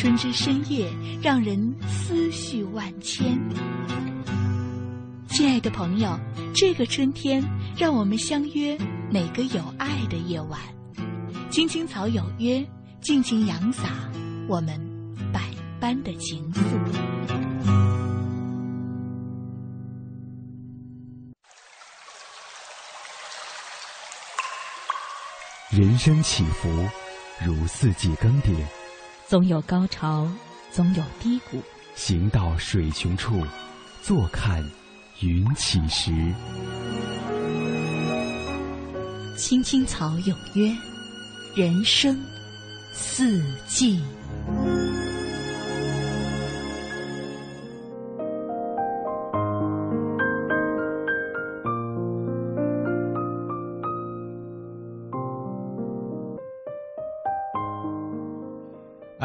春之深夜，让人思绪万千。亲爱的朋友，这个春天，让我们相约每个有爱的夜晚，青青草有约，尽情扬洒我们百般的情愫。人生起伏，如四季更迭，总有高潮，总有低谷。行到水穷处，坐看云起时。青青草有约，人生四季。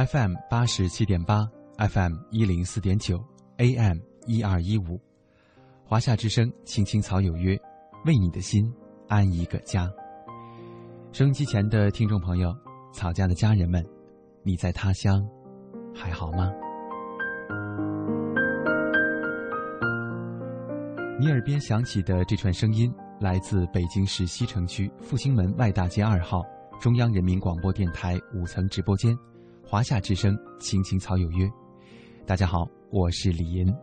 FM 八十七点八，FM 一零四点九，AM 一二一五，华夏之声，青青草有约，为你的心安一个家。收音机前的听众朋友，草家的家人们，你在他乡还好吗？你耳边响起的这串声音，来自北京市西城区复兴门外大街二号中央人民广播电台五层直播间。华夏之声，青青草有约。大家好，我是李银。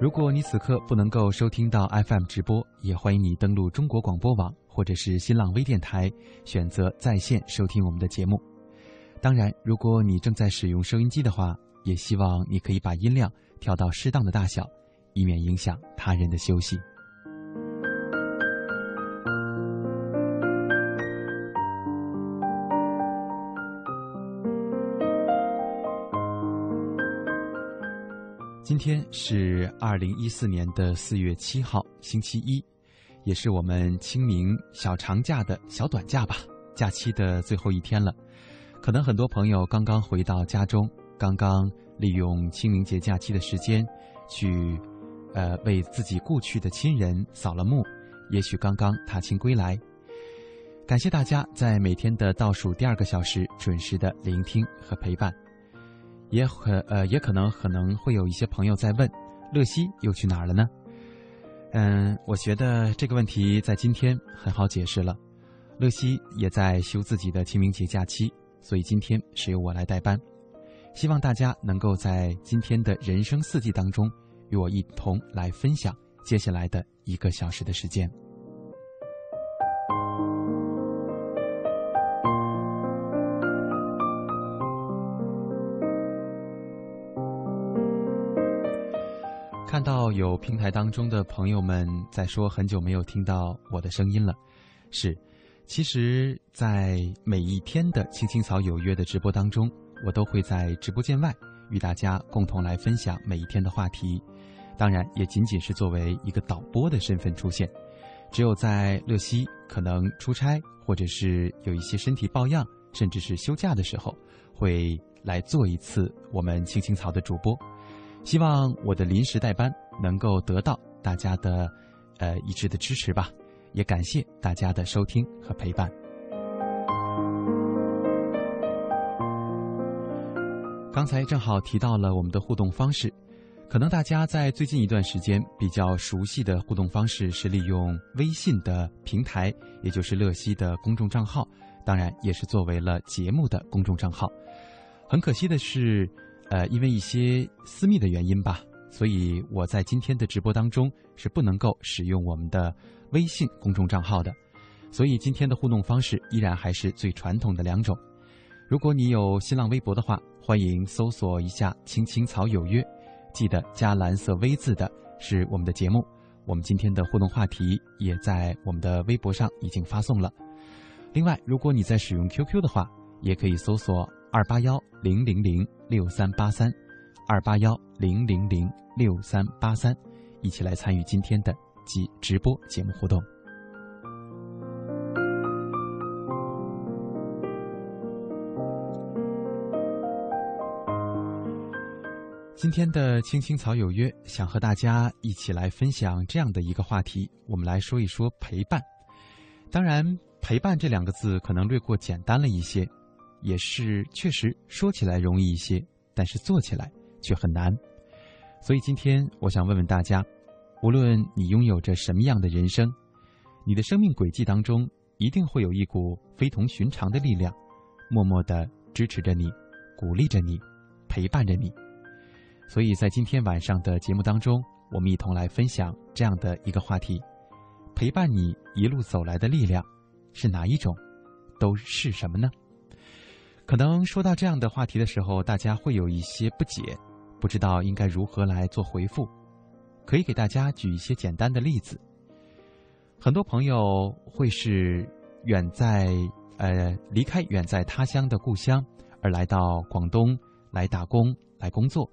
如果你此刻不能够收听到 FM 直播，也欢迎你登录中国广播网或者是新浪微电台，选择在线收听我们的节目。当然，如果你正在使用收音机的话，也希望你可以把音量调到适当的大小，以免影响他人的休息。今天是二零一四年的四月七号，星期一，也是我们清明小长假的小短假吧，假期的最后一天了。可能很多朋友刚刚回到家中，刚刚利用清明节假期的时间，去，呃，为自己故去的亲人扫了墓，也许刚刚踏青归来。感谢大家在每天的倒数第二个小时准时的聆听和陪伴。也可呃，也可能可能会有一些朋友在问，乐西又去哪儿了呢？嗯，我觉得这个问题在今天很好解释了。乐西也在休自己的清明节假期，所以今天是由我来代班。希望大家能够在今天的人生四季当中，与我一同来分享接下来的一个小时的时间。到有平台当中的朋友们在说很久没有听到我的声音了，是，其实，在每一天的青青草有约的直播当中，我都会在直播间外与大家共同来分享每一天的话题，当然也仅仅是作为一个导播的身份出现，只有在乐西可能出差或者是有一些身体抱恙，甚至是休假的时候，会来做一次我们青青草的主播。希望我的临时代班能够得到大家的，呃一致的支持吧，也感谢大家的收听和陪伴。刚才正好提到了我们的互动方式，可能大家在最近一段时间比较熟悉的互动方式是利用微信的平台，也就是乐西的公众账号，当然也是作为了节目的公众账号。很可惜的是。呃，因为一些私密的原因吧，所以我在今天的直播当中是不能够使用我们的微信公众账号的，所以今天的互动方式依然还是最传统的两种。如果你有新浪微博的话，欢迎搜索一下“青青草有约”，记得加蓝色 V 字的是我们的节目。我们今天的互动话题也在我们的微博上已经发送了。另外，如果你在使用 QQ 的话，也可以搜索。二八幺零零零六三八三，二八幺零零零六三八三，一起来参与今天的及直播节目互动。今天的青青草有约，想和大家一起来分享这样的一个话题，我们来说一说陪伴。当然，陪伴这两个字可能略过简单了一些。也是确实说起来容易一些，但是做起来却很难。所以今天我想问问大家，无论你拥有着什么样的人生，你的生命轨迹当中一定会有一股非同寻常的力量，默默的支持着你，鼓励着你，陪伴着你。所以在今天晚上的节目当中，我们一同来分享这样的一个话题：陪伴你一路走来的力量是哪一种？都是什么呢？可能说到这样的话题的时候，大家会有一些不解，不知道应该如何来做回复。可以给大家举一些简单的例子。很多朋友会是远在呃离开远在他乡的故乡，而来到广东来打工来工作。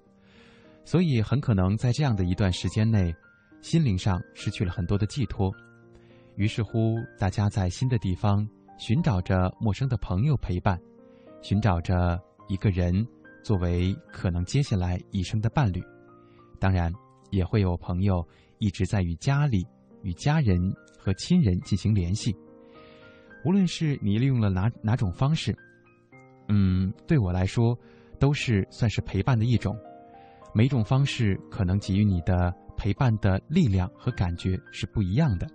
所以很可能在这样的一段时间内，心灵上失去了很多的寄托。于是乎，大家在新的地方寻找着陌生的朋友陪伴，寻找着一个人作为可能接下来一生的伴侣。当然，也会有朋友一直在与家里、与家人和亲人进行联系。无论是你利用了哪哪种方式，嗯，对我来说，都是算是陪伴的一种。每种方式可能给予你的陪伴的力量和感觉是不一样的，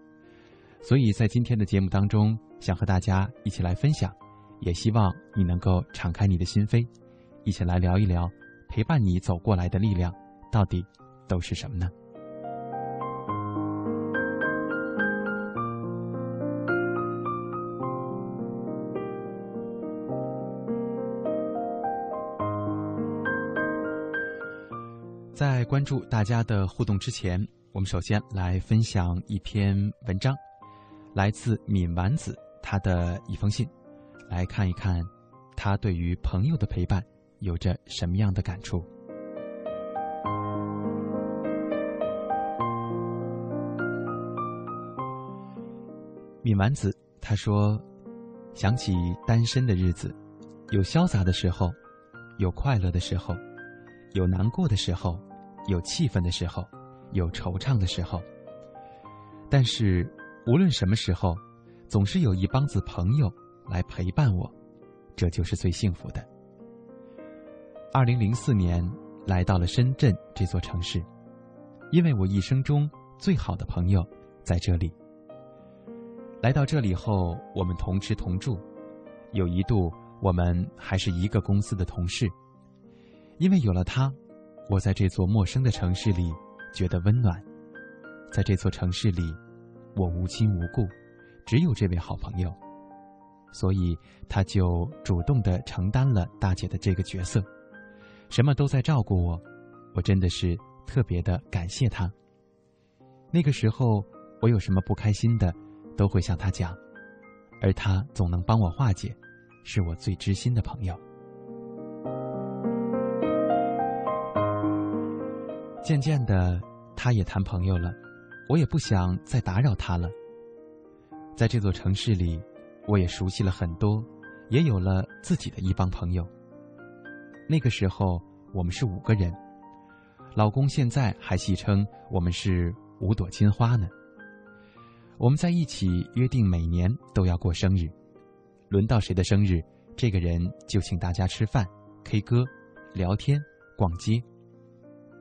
所以在今天的节目当中，想和大家一起来分享，也希望你能够敞开你的心扉，一起来聊一聊陪伴你走过来的力量到底都是什么呢？在关注大家的互动之前，我们首先来分享一篇文章，来自闵丸子他的一封信，来看一看他对于朋友的陪伴有着什么样的感触。闵丸子他说：“想起单身的日子，有潇洒的时候，有快乐的时候，有难过的时候。”有气愤的时候，有惆怅的时候。但是，无论什么时候，总是有一帮子朋友来陪伴我，这就是最幸福的。二零零四年来到了深圳这座城市，因为我一生中最好的朋友在这里。来到这里后，我们同吃同住，有一度我们还是一个公司的同事。因为有了他。我在这座陌生的城市里觉得温暖，在这座城市里，我无亲无故，只有这位好朋友，所以他就主动的承担了大姐的这个角色，什么都在照顾我，我真的是特别的感谢他。那个时候我有什么不开心的，都会向他讲，而他总能帮我化解，是我最知心的朋友。渐渐的，他也谈朋友了，我也不想再打扰他了。在这座城市里，我也熟悉了很多，也有了自己的一帮朋友。那个时候，我们是五个人，老公现在还戏称我们是五朵金花呢。我们在一起约定每年都要过生日，轮到谁的生日，这个人就请大家吃饭、K 歌、聊天、逛街。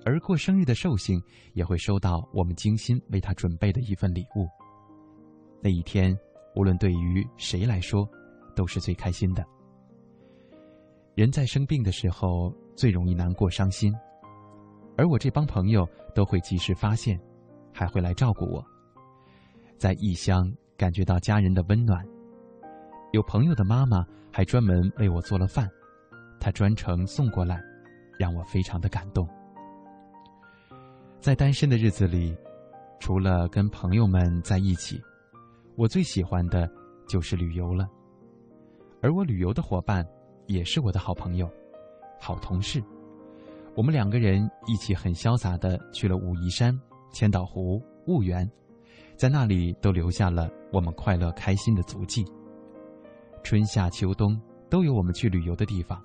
而过生日的寿星也会收到我们精心为他准备的一份礼物。那一天，无论对于谁来说，都是最开心的。人在生病的时候最容易难过伤心，而我这帮朋友都会及时发现，还会来照顾我。在异乡感觉到家人的温暖，有朋友的妈妈还专门为我做了饭，她专程送过来，让我非常的感动。在单身的日子里，除了跟朋友们在一起，我最喜欢的就是旅游了。而我旅游的伙伴，也是我的好朋友、好同事。我们两个人一起很潇洒的去了武夷山、千岛湖、婺源，在那里都留下了我们快乐开心的足迹。春夏秋冬都有我们去旅游的地方，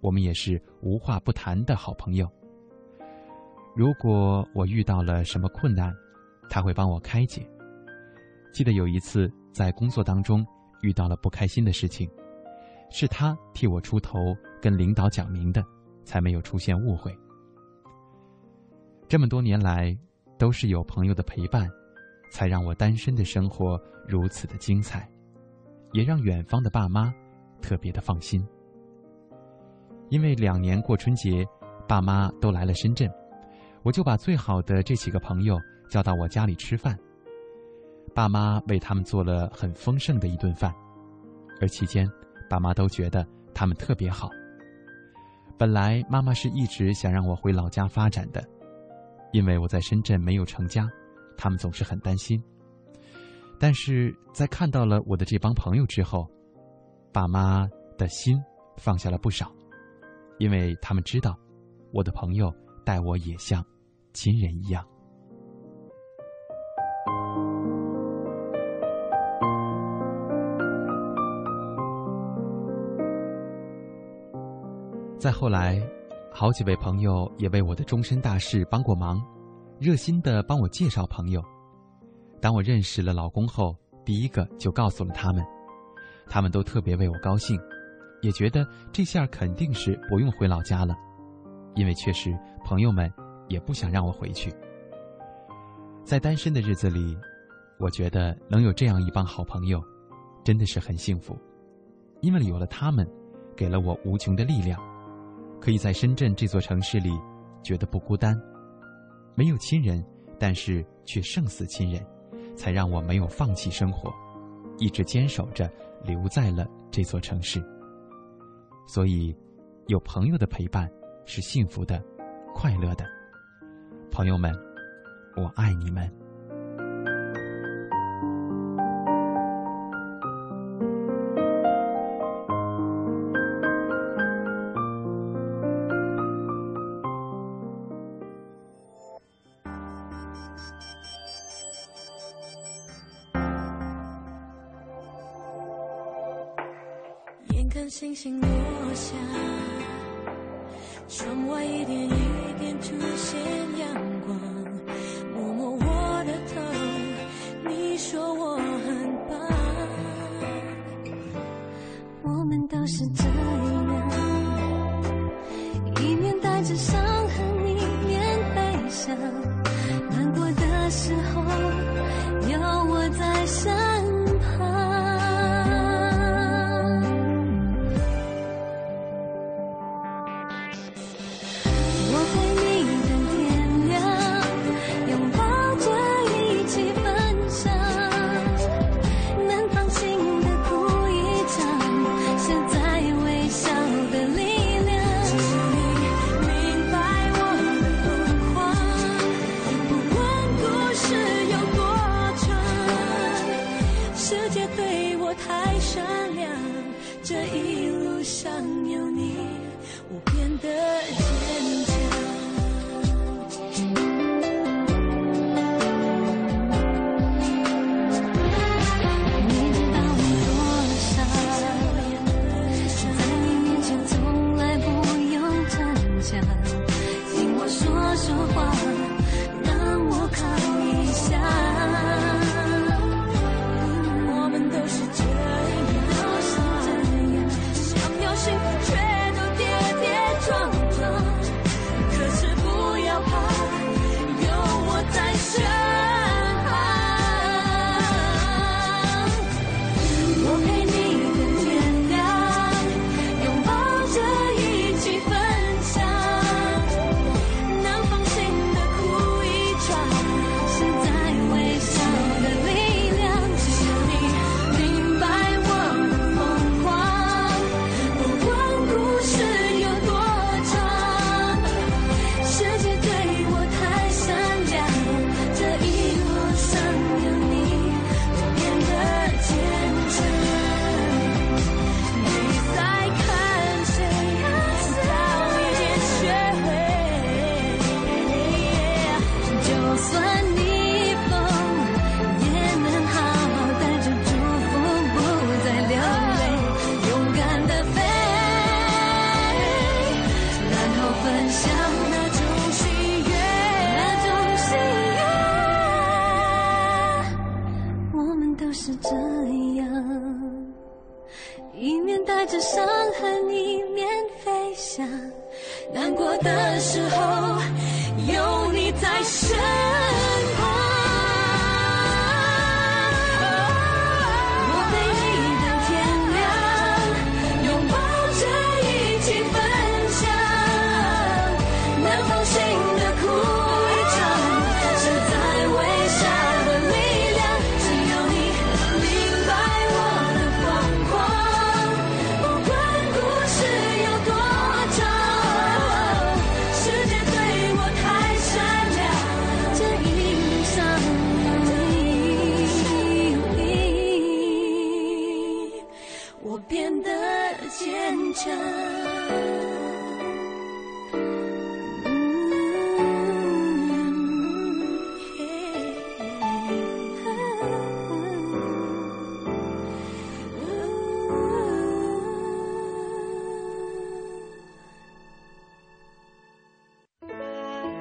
我们也是无话不谈的好朋友。如果我遇到了什么困难，他会帮我开解。记得有一次在工作当中遇到了不开心的事情，是他替我出头，跟领导讲明的，才没有出现误会。这么多年来，都是有朋友的陪伴，才让我单身的生活如此的精彩，也让远方的爸妈特别的放心。因为两年过春节，爸妈都来了深圳，我就把最好的这几个朋友叫到我家里吃饭。爸妈为他们做了很丰盛的一顿饭，而期间，爸妈都觉得他们特别好。本来妈妈是一直想让我回老家发展的，因为我在深圳没有成家，他们总是很担心。但是在看到了我的这帮朋友之后，爸妈的心放下了不少。因为他们知道，我的朋友待我也像亲人一样。再后来，好几位朋友也为我的终身大事帮过忙，热心的帮我介绍朋友。当我认识了老公后，第一个就告诉了他们，他们都特别为我高兴。也觉得这下肯定是不用回老家了，因为确实朋友们也不想让我回去。在单身的日子里，我觉得能有这样一帮好朋友，真的是很幸福，因为有了他们，给了我无穷的力量，可以在深圳这座城市里觉得不孤单。没有亲人，但是却胜似亲人，才让我没有放弃生活，一直坚守着，留在了这座城市。所以，有朋友的陪伴是幸福的、快乐的。朋友们，我爱你们。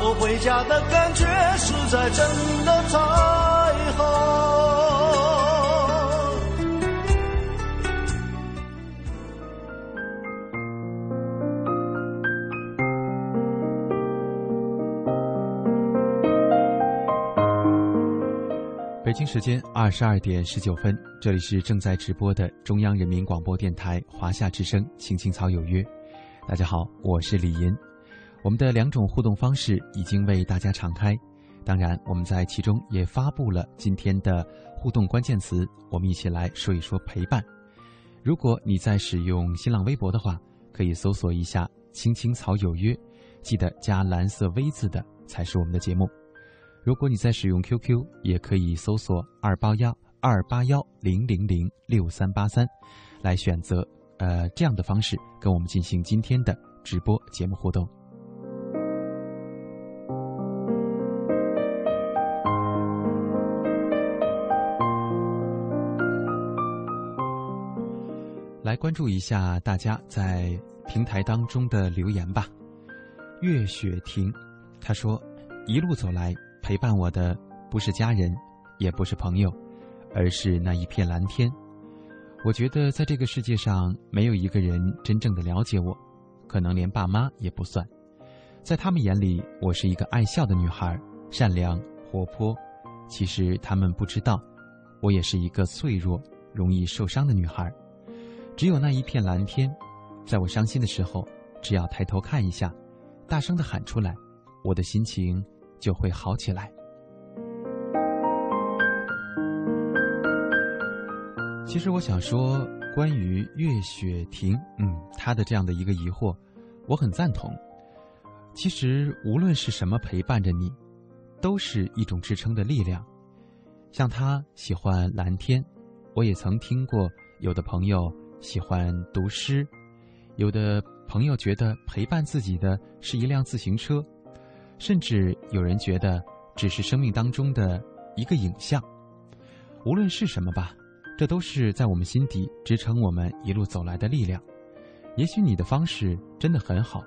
我回家的感觉实在真的太好。北京时间二十二点十九分，这里是正在直播的中央人民广播电台华夏之声《青青草有约》。大家好，我是李银。我们的两种互动方式已经为大家敞开，当然，我们在其中也发布了今天的互动关键词。我们一起来说一说陪伴。如果你在使用新浪微博的话，可以搜索一下“青青草有约”，记得加蓝色 V 字的才是我们的节目。如果你在使用 QQ，也可以搜索二八幺二八幺零零零六三八三，来选择呃这样的方式跟我们进行今天的直播节目互动。关注一下大家在平台当中的留言吧。月雪婷，他说：“一路走来，陪伴我的不是家人，也不是朋友，而是那一片蓝天。我觉得在这个世界上，没有一个人真正的了解我，可能连爸妈也不算。在他们眼里，我是一个爱笑的女孩，善良活泼。其实他们不知道，我也是一个脆弱、容易受伤的女孩。”只有那一片蓝天，在我伤心的时候，只要抬头看一下，大声的喊出来，我的心情就会好起来。其实我想说，关于岳雪婷，嗯，她的这样的一个疑惑，我很赞同。其实无论是什么陪伴着你，都是一种支撑的力量。像他喜欢蓝天，我也曾听过有的朋友喜欢读诗，有的朋友觉得陪伴自己的是一辆自行车，甚至有人觉得只是生命当中的一个影像。无论是什么吧，这都是在我们心底支撑我们一路走来的力量。也许你的方式真的很好，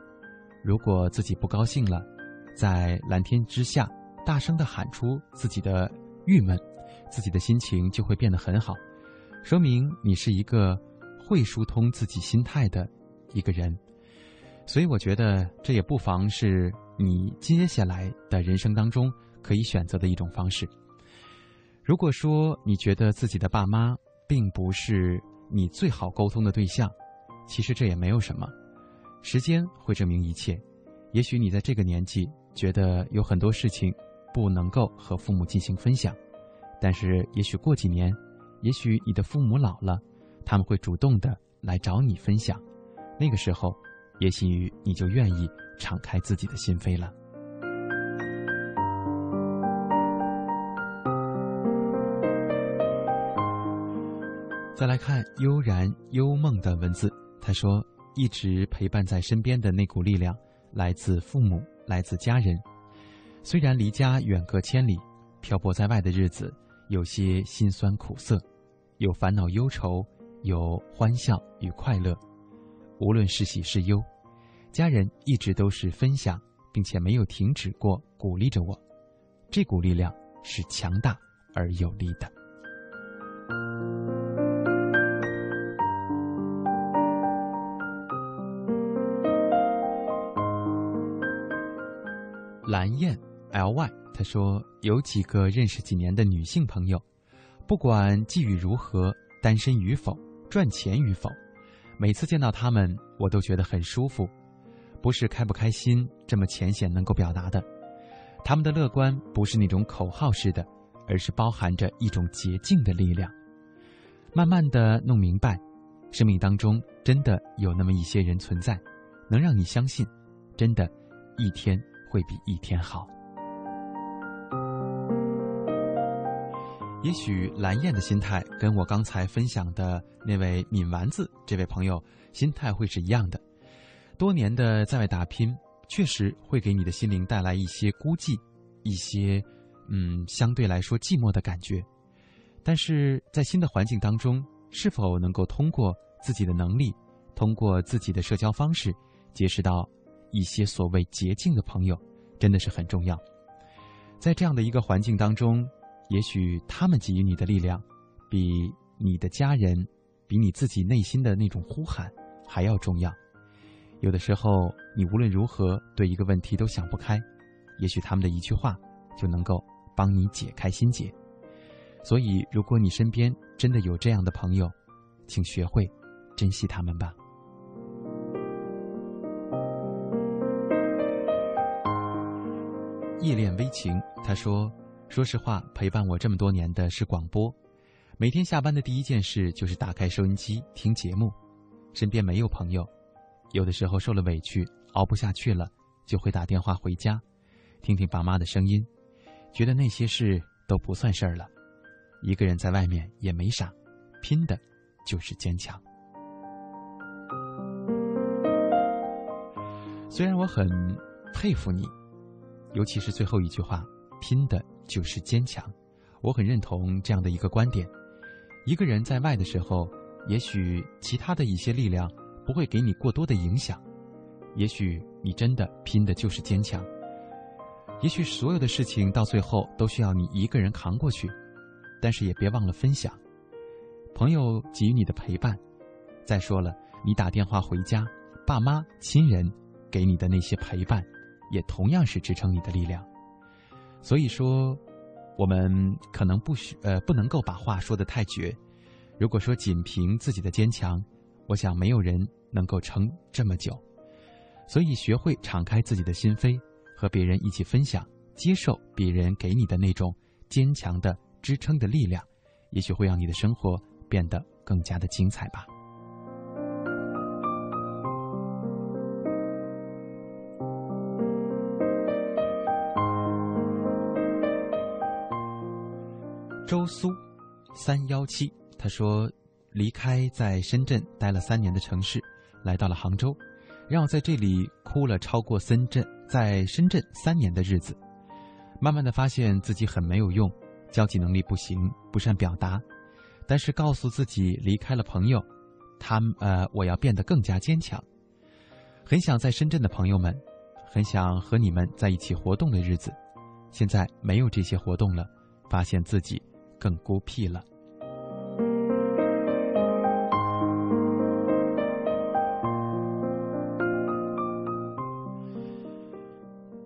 如果自己不高兴了，在蓝天之下大声的喊出自己的郁闷，自己的心情就会变得很好，说明你是一个会疏通自己心态的一个人。所以我觉得这也不妨是你接下来的人生当中可以选择的一种方式。如果说你觉得自己的爸妈并不是你最好沟通的对象，其实这也没有什么，时间会证明一切。也许你在这个年纪觉得有很多事情不能够和父母进行分享，但是也许过几年，也许你的父母老了，他们会主动的来找你分享，那个时候，也许你就愿意敞开自己的心扉了。再来看悠然幽梦的文字。他说：“一直陪伴在身边的那股力量，来自父母，来自家人。虽然离家远隔千里，漂泊在外的日子有些辛酸苦涩，有烦恼忧愁，有欢笑与快乐。无论是喜是忧，家人一直都是分享，并且没有停止过鼓励着我。这股力量是强大而有力的。”蓝燕，L Y，他说有几个认识几年的女性朋友，不管际遇如何，单身与否，赚钱与否，每次见到他们，我都觉得很舒服。不是开不开心这么浅显能够表达的，他们的乐观不是那种口号式的，而是包含着一种洁净的力量。慢慢的弄明白，生命当中真的有那么一些人存在，能让你相信，真的，一天。会比一天好。也许蓝燕的心态跟我刚才分享的那位敏丸子这位朋友心态会是一样的。多年的在外打拼，确实会给你的心灵带来一些孤寂，一些嗯相对来说寂寞的感觉。但是在新的环境当中，是否能够通过自己的能力，通过自己的社交方式，结识到？一些所谓捷径的朋友，真的是很重要。在这样的一个环境当中，也许他们给予你的力量，比你的家人，比你自己内心的那种呼喊还要重要。有的时候，你无论如何对一个问题都想不开，也许他们的一句话就能够帮你解开心结。所以，如果你身边真的有这样的朋友，请学会珍惜他们吧。夜恋微情，他说：“说实话，陪伴我这么多年的是广播。每天下班的第一件事就是打开收音机听节目。身边没有朋友，有的时候受了委屈，熬不下去了，就会打电话回家，听听爸妈的声音，觉得那些事都不算事儿了。一个人在外面也没啥，拼的就是坚强。虽然我很佩服你。”尤其是最后一句话，拼的就是坚强。我很认同这样的一个观点。一个人在外的时候，也许其他的一些力量不会给你过多的影响，也许你真的拼的就是坚强。也许所有的事情到最后都需要你一个人扛过去，但是也别忘了分享。朋友给予你的陪伴，再说了，你打电话回家，爸妈亲人给你的那些陪伴。也同样是支撑你的力量，所以说，我们可能不需呃不能够把话说的太绝。如果说仅凭自己的坚强，我想没有人能够撑这么久。所以学会敞开自己的心扉，和别人一起分享，接受别人给你的那种坚强的支撑的力量，也许会让你的生活变得更加的精彩吧。周苏三幺七，他说离开在深圳待了三年的城市，来到了杭州，让我在这里哭了超过深圳在深圳三年的日子，慢慢的发现自己很没有用，交际能力不行，不善表达，但是告诉自己离开了朋友，他呃我要变得更加坚强，很想在深圳的朋友们，很想和你们在一起活动的日子，现在没有这些活动了，发现自己更孤僻了。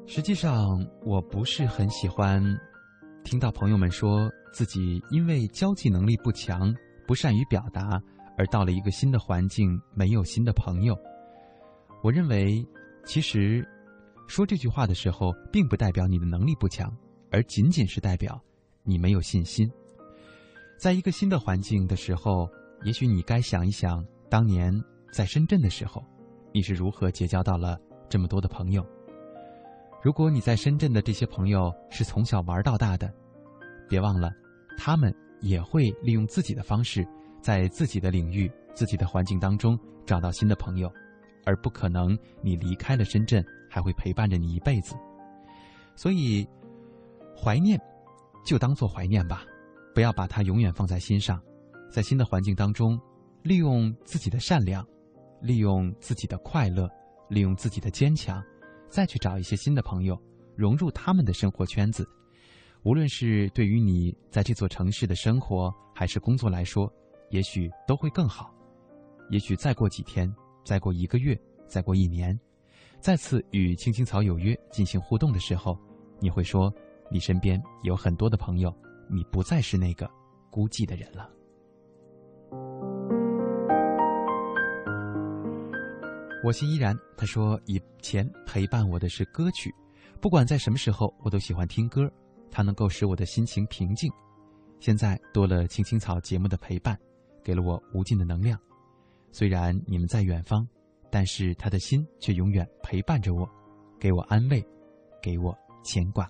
实际上，我不是很喜欢听到朋友们说自己因为交际能力不强、不善于表达，而到了一个新的环境没有新的朋友。我认为，其实说这句话的时候，并不代表你的能力不强，而仅仅是代表你没有信心。在一个新的环境的时候，也许你该想一想，当年在深圳的时候，你是如何结交到了这么多的朋友。如果你在深圳的这些朋友是从小玩到大的，别忘了，他们也会利用自己的方式，在自己的领域、自己的环境当中找到新的朋友，而不可能你离开了深圳还会陪伴着你一辈子。所以，怀念就当做怀念吧，不要把它永远放在心上。在新的环境当中，利用自己的善良，利用自己的快乐，利用自己的坚强。再去找一些新的朋友，融入他们的生活圈子，无论是对于你在这座城市的生活还是工作来说，也许都会更好。也许再过几天，再过一个月，再过一年，再次与青青草有约进行互动的时候，你会说，你身边有很多的朋友，你不再是那个孤寂的人了。我心依然。他说：“以前陪伴我的是歌曲，不管在什么时候，我都喜欢听歌，它能够使我的心情平静。现在多了青青草节目的陪伴，给了我无尽的能量。虽然你们在远方，但是他的心却永远陪伴着我，给我安慰，给我牵挂。”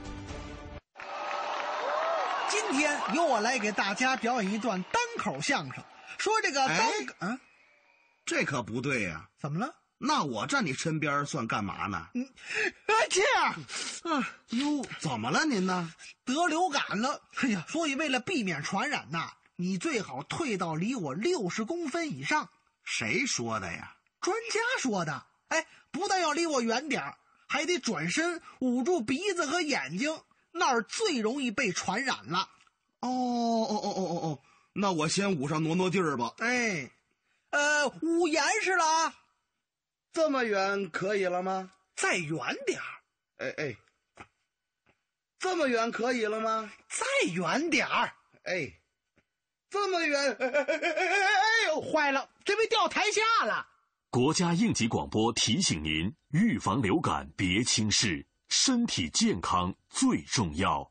由我来给大家表演一段单口相声，说这个单，嗯，这可不对呀！怎么了？那我站你身边算干嘛呢？嗯，这样，啊，哟，怎么了您呢？得流感了，哎呀，所以为了避免传染呐，你最好退到离我六十公分以上。谁说的呀？专家说的。哎，不但要离我远点还得转身捂住鼻子和眼睛，那儿最容易被传染了。哦哦哦哦哦哦，那我先捂上挪挪地儿吧。哎，呃，捂严实了啊！这么远可以了吗？再远点儿，哎哎，这么远可以了吗？再远点儿，哎，这么远，哎哎哎哎哎哎呦，坏了，这被掉台下了。国家应急广播提醒您：预防流感别轻视，身体健康最重要。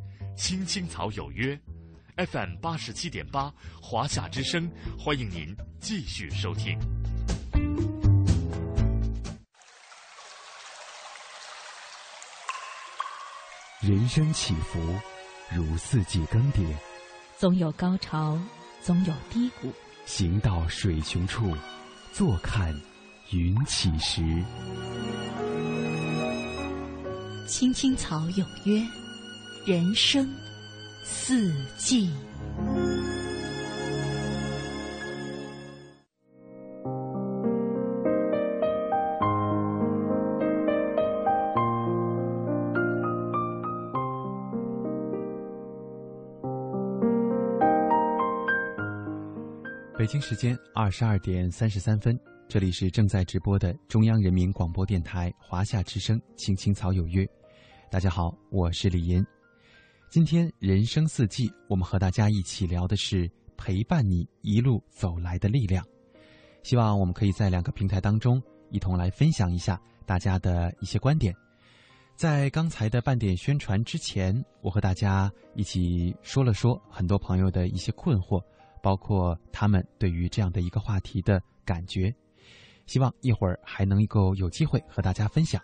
青青草有约，FM 八十七点八，华夏之声，欢迎您继续收听。人生起伏，如四季更迭，总有高潮，总有低谷。行到水穷处，坐看云起时。青青草有约。人生四季。北京时间二十二点三十三分，这里是正在直播的中央人民广播电台华夏之声《青青草有约》。大家好，我是李岩。今天人生四季，我们和大家一起聊的是陪伴你一路走来的力量。希望我们可以在两个平台当中一同来分享一下大家的一些观点。在刚才的半点宣传之前，我和大家一起说了说很多朋友的一些困惑，包括他们对于这样的一个话题的感觉。希望一会儿还能够有机会和大家分享。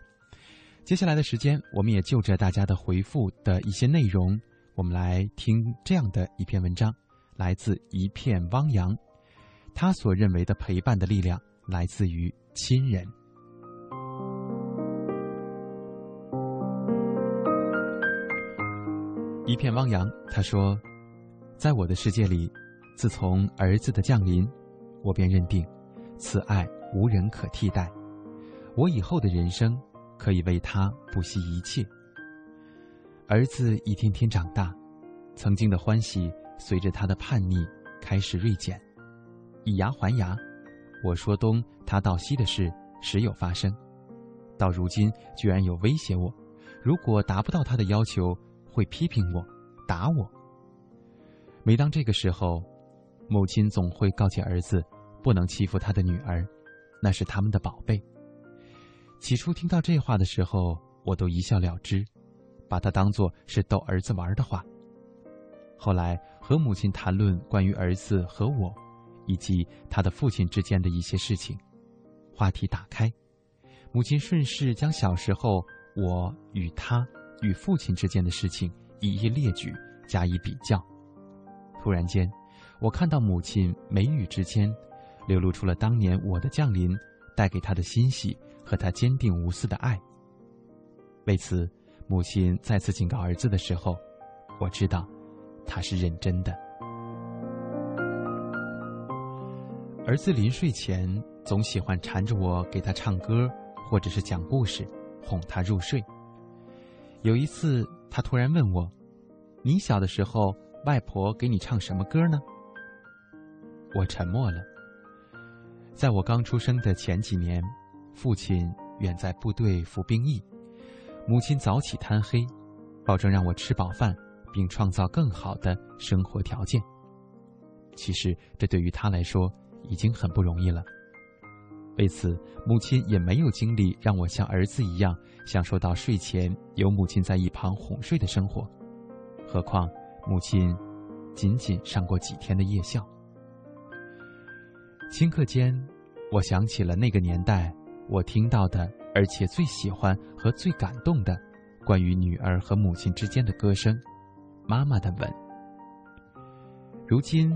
接下来的时间，我们也就着大家的回复的一些内容，我们来听这样的一篇文章，来自一片汪洋。他所认为的陪伴的力量，来自于亲人。一片汪洋，他说，在我的世界里，自从儿子的降临，我便认定，此爱无人可替代，我以后的人生。可以为他不惜一切。儿子一天天长大，曾经的欢喜随着他的叛逆开始锐减，以牙还牙。我说东，他道西的事时有发生，到如今居然有威胁我，如果达不到他的要求，会批评我，打我。每当这个时候，母亲总会告诫儿子，不能欺负他的女儿，那是他们的宝贝。起初听到这话的时候，我都一笑了之，把它当作是逗儿子玩的话。后来和母亲谈论关于儿子和我，以及他的父亲之间的一些事情，话题打开，母亲顺势将小时候我与他与父亲之间的事情一一列举，加以比较。突然间，我看到母亲眉宇之间，流露出了当年我的降临带给他的欣喜。和他坚定无私的爱。为此，母亲再次警告儿子的时候，我知道，他是认真的。儿子临睡前总喜欢缠着我给他唱歌，或者是讲故事，哄他入睡。有一次，他突然问我：“你小的时候，外婆给你唱什么歌呢？”我沉默了。在我刚出生的前几年，父亲远在部队服兵役，母亲早起贪黑，保证让我吃饱饭，并创造更好的生活条件。其实，这对于他来说已经很不容易了。为此，母亲也没有精力让我像儿子一样享受到睡前有母亲在一旁哄睡的生活。何况，母亲仅仅上过几天的夜校。顷刻间，我想起了那个年代我听到的，而且最喜欢和最感动的，关于女儿和母亲之间的歌声——妈妈的吻。如今，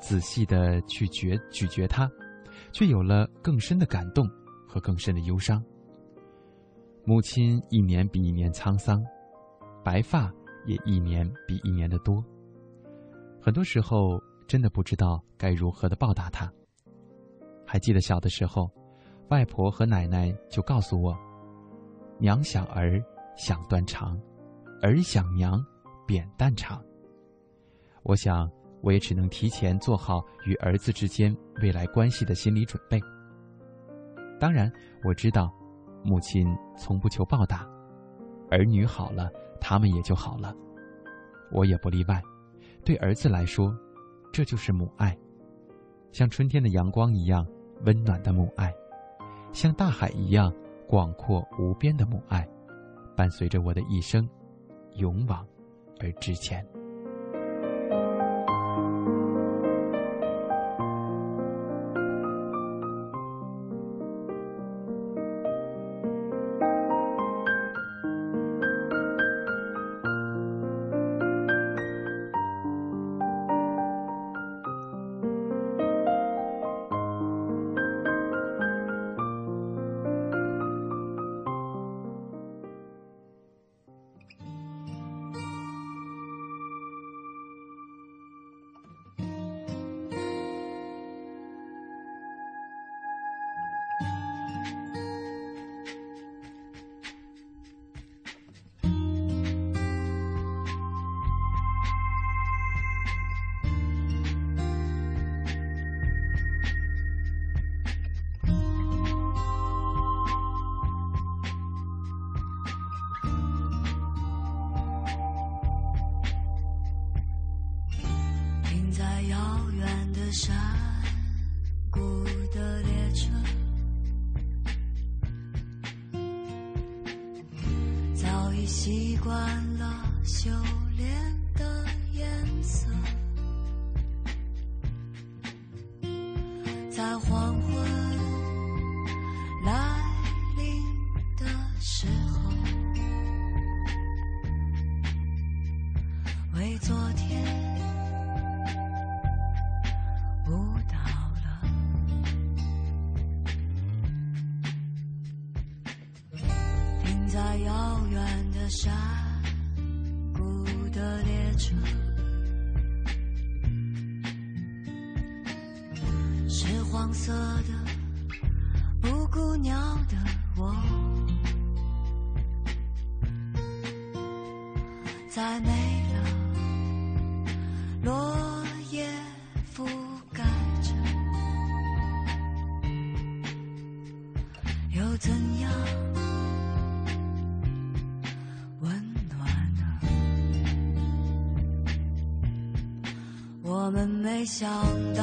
仔细的去嚼咀嚼它，却有了更深的感动和更深的忧伤。母亲一年比一年沧桑，白发也一年比一年的多。很多时候，真的不知道该如何的报答她。还记得小的时候，外婆和奶奶就告诉我：“娘想儿想断肠，儿想娘扁担长。”我想，我也只能提前做好与儿子之间未来关系的心理准备。当然，我知道，母亲从不求报答，儿女好了，他们也就好了。我也不例外。对儿子来说，这就是母爱，像春天的阳光一样。温暖的母爱，像大海一样广阔无边的母爱，伴随着我的一生，勇往而直前。又怎样温暖的我们没想到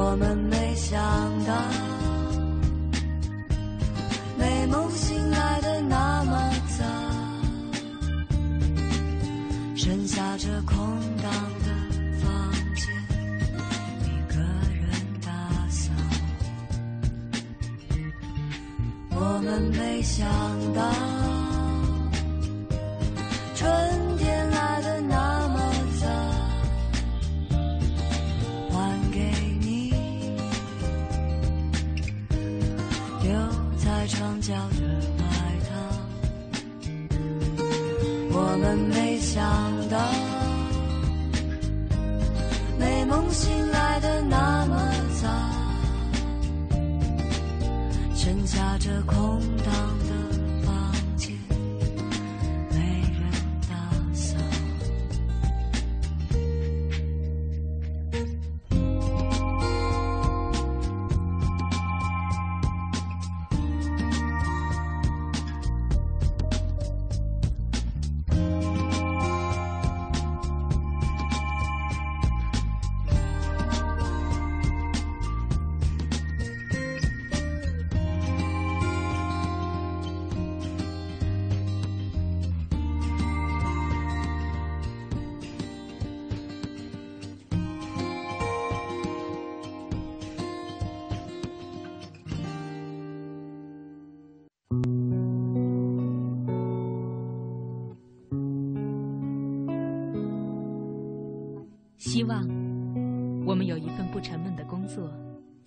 我们没想到，美梦醒来的那么早。剩下这空荡的房间，一个人打扫。我们没想到，春梦醒来的那么早，剩下这空荡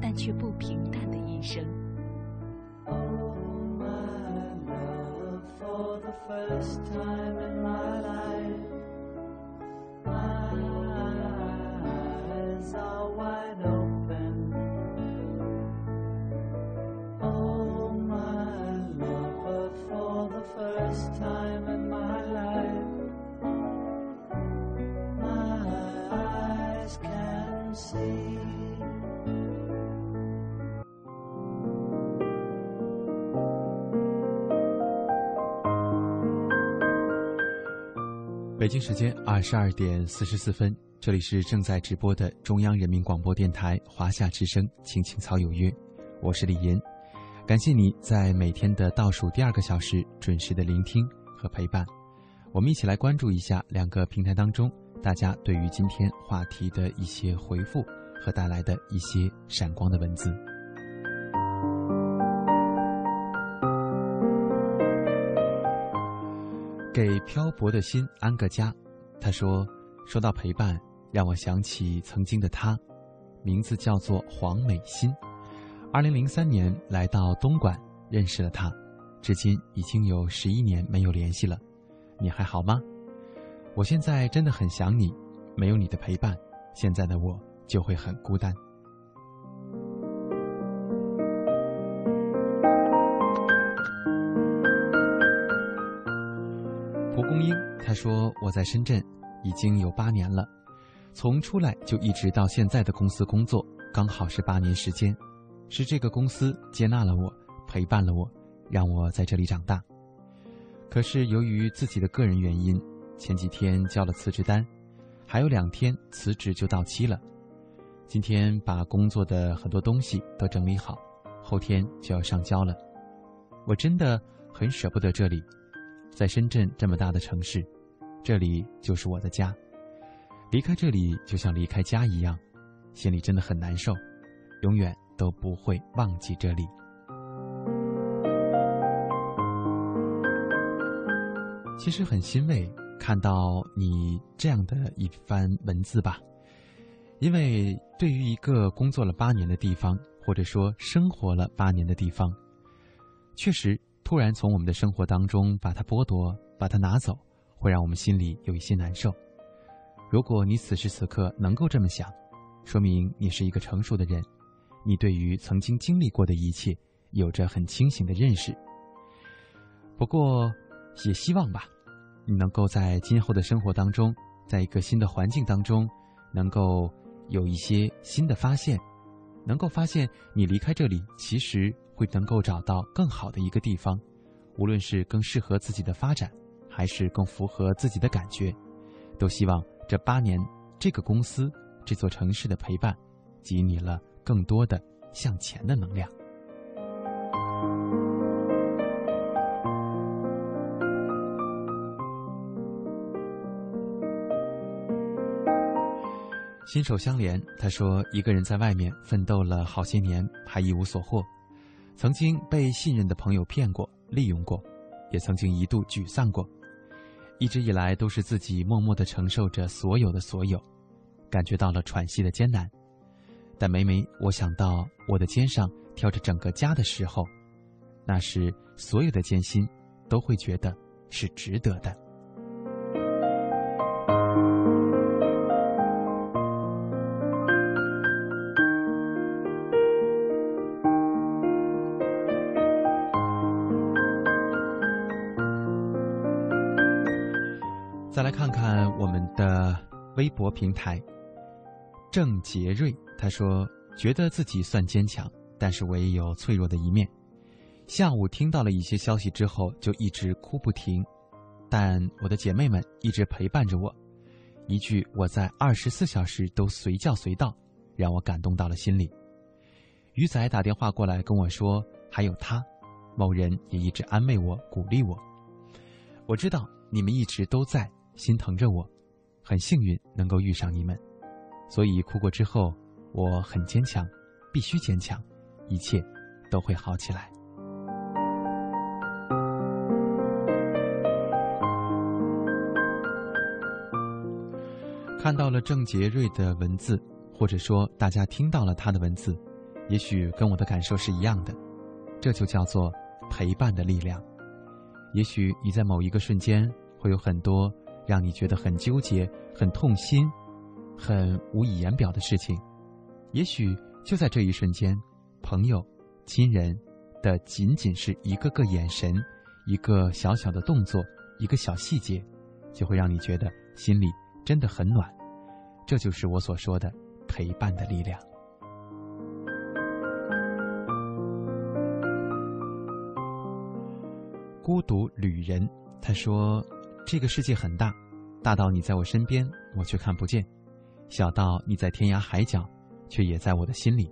但却不平淡的一生。For 北京时间二十二点四十四分，这里是正在直播的中央人民广播电台华夏之声《青青草有约》，我是李岩，感谢你在每天的倒数第二个小时准时的聆听和陪伴。我们一起来关注一下两个平台当中大家对于今天话题的一些回复和带来的一些闪光的文字。给漂泊的心安个家。他说：“说到陪伴，让我想起曾经的他，名字叫做黄美心。二零零三年来到东莞认识了他，至今已经有十一年没有联系了。你还好吗？我现在真的很想你，没有你的陪伴，现在的我就会很孤单。”说：“我在深圳已经有八年了，从出来就一直到现在的公司工作，刚好是八年时间。是这个公司接纳了我，陪伴了我，让我在这里长大。可是由于自己的个人原因，前几天交了辞职单，还有两天辞职就到期了。今天把工作的很多东西都整理好，后天就要上交了。我真的很舍不得这里。”在深圳这么大的城市，这里就是我的家。离开这里就像离开家一样，心里真的很难受，永远都不会忘记这里。其实很欣慰，看到你这样的一番文字吧，因为对于一个工作了八年的地方，或者说生活了八年的地方，确实突然从我们的生活当中把它剥夺、把它拿走，会让我们心里有一些难受。如果你此时此刻能够这么想，说明你是一个成熟的人，你对于曾经经历过的一切有着很清醒的认识。不过，也希望吧。你能够在今后的生活当中，在一个新的环境当中，能够有一些新的发现，能够发现你离开这里，其实会能够找到更好的一个地方，无论是更适合自己的发展，还是更符合自己的感觉，都希望这八年这个公司这座城市的陪伴，给予你了更多的向前的能量。心手相连，他说：“一个人在外面奋斗了好些年，还一无所获。曾经被信任的朋友骗过、利用过，也曾经一度沮丧过。一直以来都是自己默默的承受着所有的所有，感觉到了喘息的艰难。但每每我想到我的肩上挑着整个家的时候，那时所有的艰辛都会觉得是值得的。”微博平台，郑杰瑞他说：“觉得自己算坚强，但是我也有脆弱的一面。下午听到了一些消息之后，就一直哭不停，但我的姐妹们一直陪伴着我。一句‘我在二十四小时都随叫随到’，让我感动到了心里。鱼仔打电话过来跟我说，还有他，某人也一直安慰我、鼓励我。我知道你们一直都在。”心疼着我，很幸运能够遇上你们，所以哭过之后，我很坚强，必须坚强，一切都会好起来。看到了郑杰瑞的文字，或者说大家听到了他的文字，也许跟我的感受是一样的，这就叫做陪伴的力量。也许你在某一个瞬间会有很多。让你觉得很纠结、很痛心、很无以言表的事情，也许就在这一瞬间，朋友、亲人的仅仅是一个个眼神、一个小小的动作、一个小细节，就会让你觉得心里真的很暖。这就是我所说的陪伴的力量。孤独旅人，他说。这个世界很大，大到你在我身边，我却看不见；小到你在天涯海角，却也在我的心里。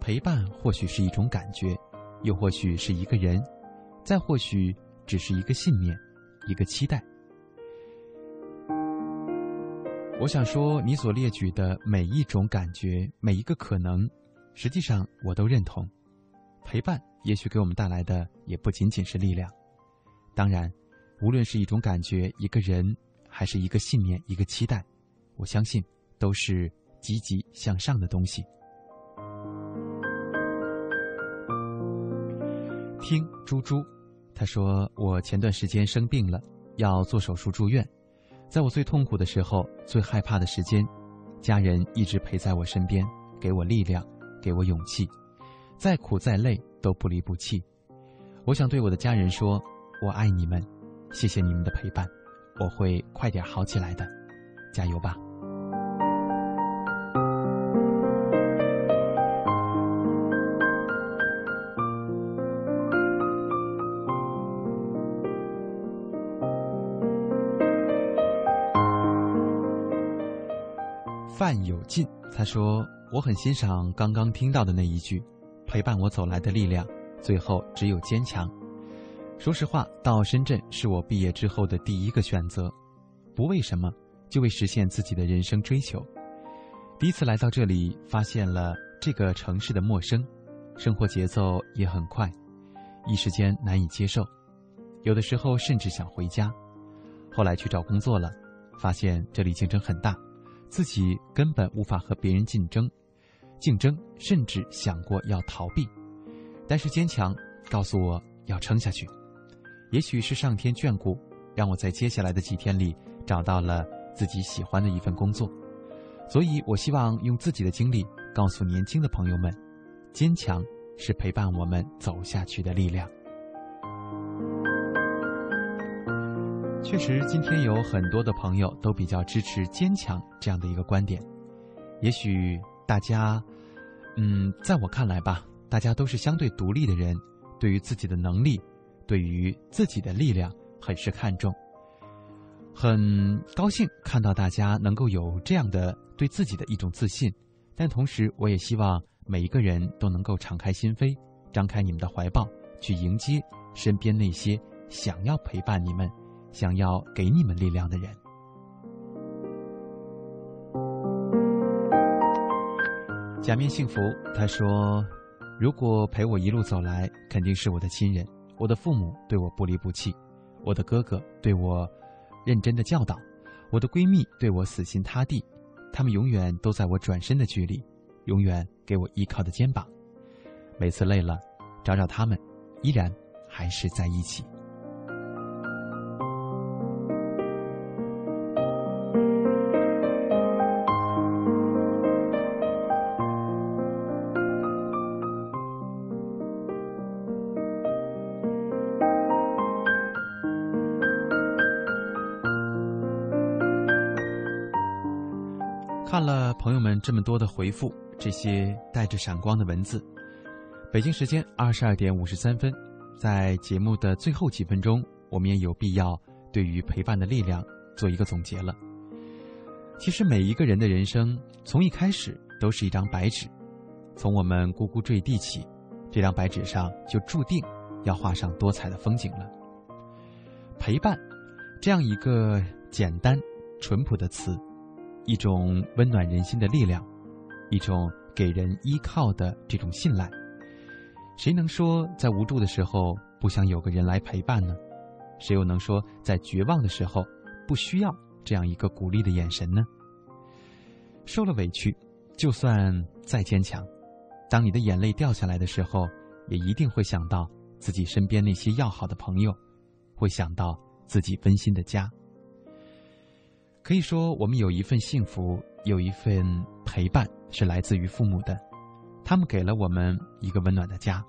陪伴或许是一种感觉，又或许是一个人，再或许只是一个信念，一个期待。我想说，你所列举的每一种感觉，每一个可能，实际上我都认同。陪伴也许给我们带来的也不仅仅是力量，当然。无论是一种感觉、一个人，还是一个信念、一个期待，我相信都是积极向上的东西。听猪猪，他说我前段时间生病了，要做手术住院，在我最痛苦的时候、最害怕的时间，家人一直陪在我身边，给我力量，给我勇气，再苦再累都不离不弃。我想对我的家人说，我爱你们。谢谢你们的陪伴，我会快点好起来的，加油吧！范有进他说：“我很欣赏刚刚听到的那一句，陪伴我走来的力量，最后只有坚强。”说实话，到深圳是我毕业之后的第一个选择，不为什么，就为实现自己的人生追求。第一次来到这里，发现了这个城市的陌生，生活节奏也很快，一时间难以接受，有的时候甚至想回家。后来去找工作了，发现这里竞争很大，自己根本无法和别人竞争，竞争甚至想过要逃避，但是坚强告诉我要撑下去。也许是上天眷顾，让我在接下来的几天里找到了自己喜欢的一份工作，所以我希望用自己的经历告诉年轻的朋友们，坚强是陪伴我们走下去的力量。确实，今天有很多的朋友都比较支持坚强这样的一个观点。也许大家，嗯，在我看来吧，大家都是相对独立的人，对于自己的能力，对于自己的力量很是看重。很高兴看到大家能够有这样的对自己的一种自信，但同时，我也希望每一个人都能够敞开心扉，张开你们的怀抱，去迎接身边那些想要陪伴你们。想要给你们力量的人，假面幸福他说：“如果陪我一路走来，肯定是我的亲人。我的父母对我不离不弃，我的哥哥对我认真的教导，我的闺蜜对我死心塌地，他们永远都在我转身的距离，永远给我依靠的肩膀。每次累了，找找他们，依然还是在一起。”这么多的回复，这些带着闪光的文字。北京时间二十二点五十三分，在节目的最后几分钟，我们也有必要对于陪伴的力量做一个总结了。其实每一个人的人生，从一开始都是一张白纸，从我们呱呱坠地起，这张白纸上就注定要画上多彩的风景了。陪伴，这样一个简单淳朴的词。一种温暖人心的力量，一种给人依靠的这种信赖。谁能说在无助的时候不想有个人来陪伴呢？谁又能说在绝望的时候不需要这样一个鼓励的眼神呢？受了委屈，就算再坚强，当你的眼泪掉下来的时候，也一定会想到自己身边那些要好的朋友，会想到自己温馨的家。可以说，我们有一份幸福，有一份陪伴，是来自于父母的。他们给了我们一个温暖的家，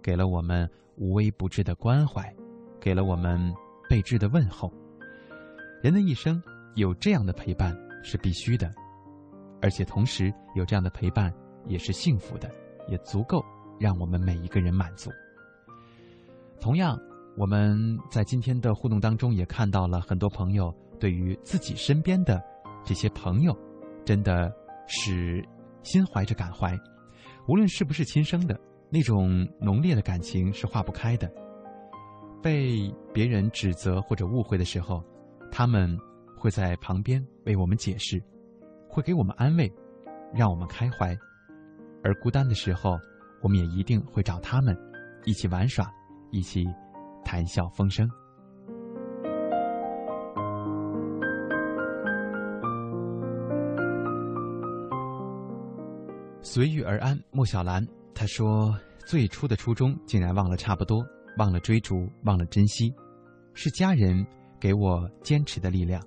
给了我们无微不至的关怀，给了我们备至的问候。人的一生有这样的陪伴是必须的，而且同时有这样的陪伴也是幸福的，也足够让我们每一个人满足。同样，我们在今天的互动当中也看到了很多朋友。对于自己身边的这些朋友，真的是心怀着感怀。无论是不是亲生的，那种浓烈的感情是化不开的。被别人指责或者误会的时候，他们会在旁边为我们解释，会给我们安慰，让我们开怀。而孤单的时候，我们也一定会找他们一起玩耍，一起谈笑风生。随遇而安，莫小兰她说：“最初的初衷竟然忘了差不多，忘了追逐，忘了珍惜，是家人给我坚持的力量。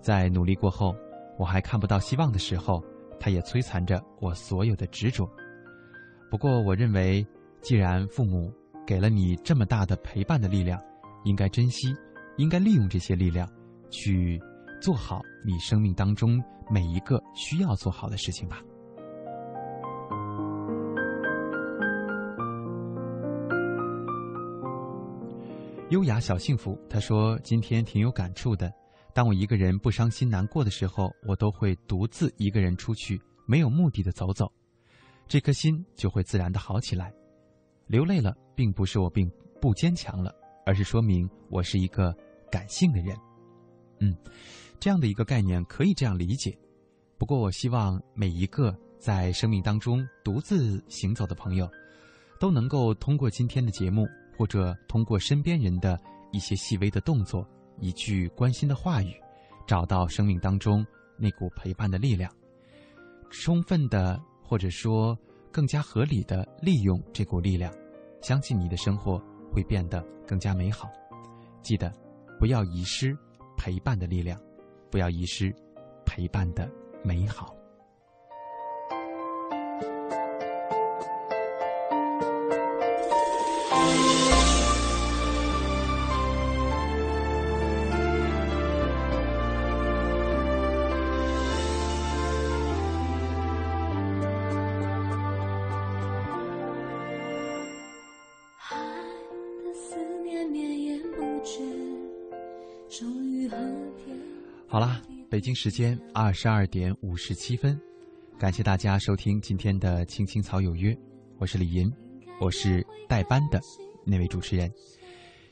在努力过后，我还看不到希望的时候，他也摧残着我所有的执着。不过，我认为，既然父母给了你这么大的陪伴的力量，应该珍惜，应该利用这些力量，去做好你生命当中每一个需要做好的事情吧。”优雅小幸福，他说今天挺有感触的。当我一个人不伤心难过的时候，我都会独自一个人出去，没有目的的走走，这颗心就会自然的好起来。流泪了，并不是我并不坚强了，而是说明我是一个感性的人。嗯，这样的一个概念可以这样理解。不过，我希望每一个在生命当中独自行走的朋友，都能够通过今天的节目。或者通过身边人的一些细微的动作，一句关心的话语，找到生命当中那股陪伴的力量，充分的或者说更加合理的利用这股力量，相信你的生活会变得更加美好。记得，不要遗失陪伴的力量，不要遗失陪伴的美好。好啦，北京时间二十二点五十七分，感谢大家收听今天的《青青草有约》，我是李银，我是代班的那位主持人，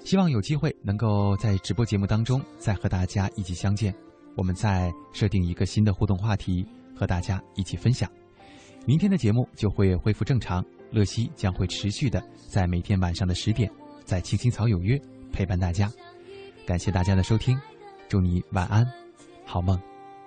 希望有机会能够在直播节目当中再和大家一起相见，我们再设定一个新的互动话题和大家一起分享。明天的节目就会恢复正常，乐西将会持续的在每天晚上的十点，在《青青草有约》陪伴大家。感谢大家的收听，祝你晚安。好梦。